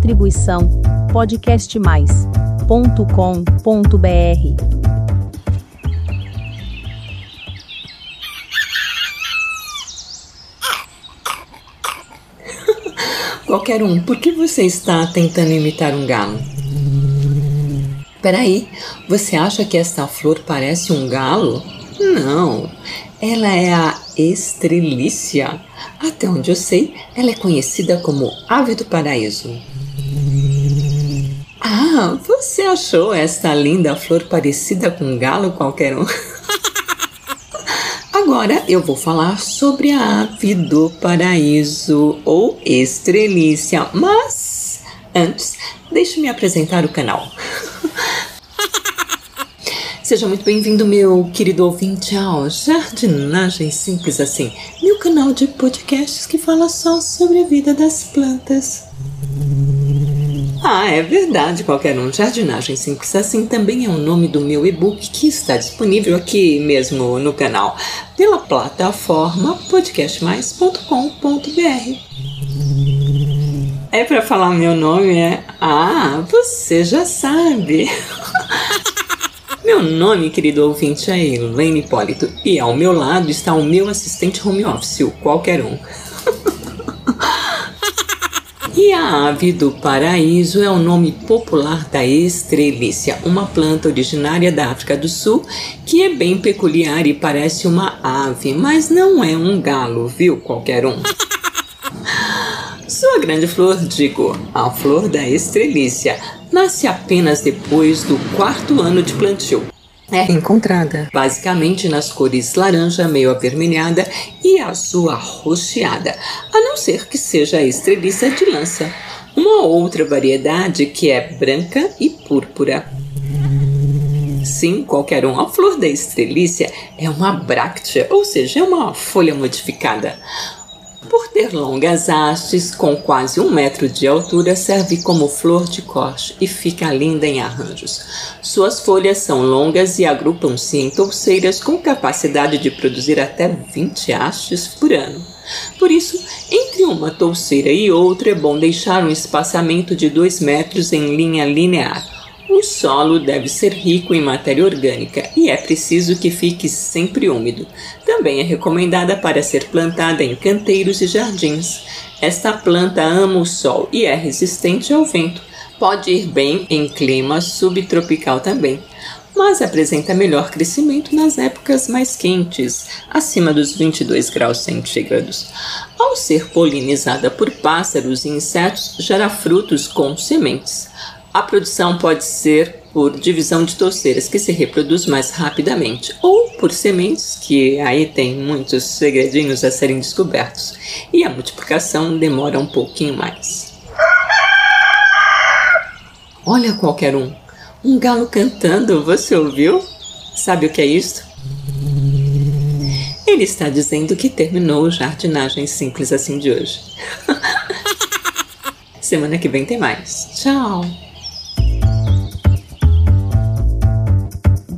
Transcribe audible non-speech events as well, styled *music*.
Distribuição podcastmais.com.br. *laughs* Qualquer um, por que você está tentando imitar um galo? Peraí, você acha que esta flor parece um galo? Não, ela é a estrelícia. Até onde eu sei, ela é conhecida como ave do paraíso. Você achou esta linda flor parecida com um galo qualquer um? Agora eu vou falar sobre a ave do paraíso ou estrelícia, mas antes, deixe-me apresentar o canal. *laughs* Seja muito bem-vindo, meu querido ouvinte ao Jardinagem Simples Assim, meu canal de podcasts que fala só sobre a vida das plantas. Ah, é verdade, qualquer um. Jardinagem Simples Assim também é o nome do meu e-book que está disponível aqui mesmo no canal, pela plataforma podcastmais.com.br. É para falar meu nome, é? Ah, você já sabe. *laughs* Meu nome, querido ouvinte, é Elaine Hipólito e ao meu lado está o meu assistente home office, o qualquer um. *laughs* E a ave do paraíso é o nome popular da estrelícia, uma planta originária da África do Sul que é bem peculiar e parece uma ave, mas não é um galo, viu qualquer um. Sua grande flor, digo, a flor da estrelícia, nasce apenas depois do quarto ano de plantio. É encontrada basicamente nas cores laranja meio avermelhada e azul arroxeada, a não ser que seja a estreliça de lança, uma outra variedade que é branca e púrpura. Sim, qualquer um. A flor da estrelícia é uma bráctea, ou seja, é uma folha modificada. Por ter longas hastes, com quase um metro de altura, serve como flor de corte e fica linda em arranjos. Suas folhas são longas e agrupam-se em touceiras com capacidade de produzir até 20 hastes por ano. Por isso, entre uma touceira e outra é bom deixar um espaçamento de 2 metros em linha linear o solo deve ser rico em matéria orgânica e é preciso que fique sempre úmido. Também é recomendada para ser plantada em canteiros e jardins. Esta planta ama o sol e é resistente ao vento. Pode ir bem em clima subtropical também, mas apresenta melhor crescimento nas épocas mais quentes, acima dos 22 graus centígrados. Ao ser polinizada por pássaros e insetos, gera frutos com sementes. A produção pode ser por divisão de torceiras, que se reproduz mais rapidamente, ou por sementes, que aí tem muitos segredinhos a serem descobertos, e a multiplicação demora um pouquinho mais. Olha qualquer um, um galo cantando, você ouviu? Sabe o que é isso? Ele está dizendo que terminou o jardinagem simples assim de hoje. *laughs* Semana que vem tem mais. Tchau!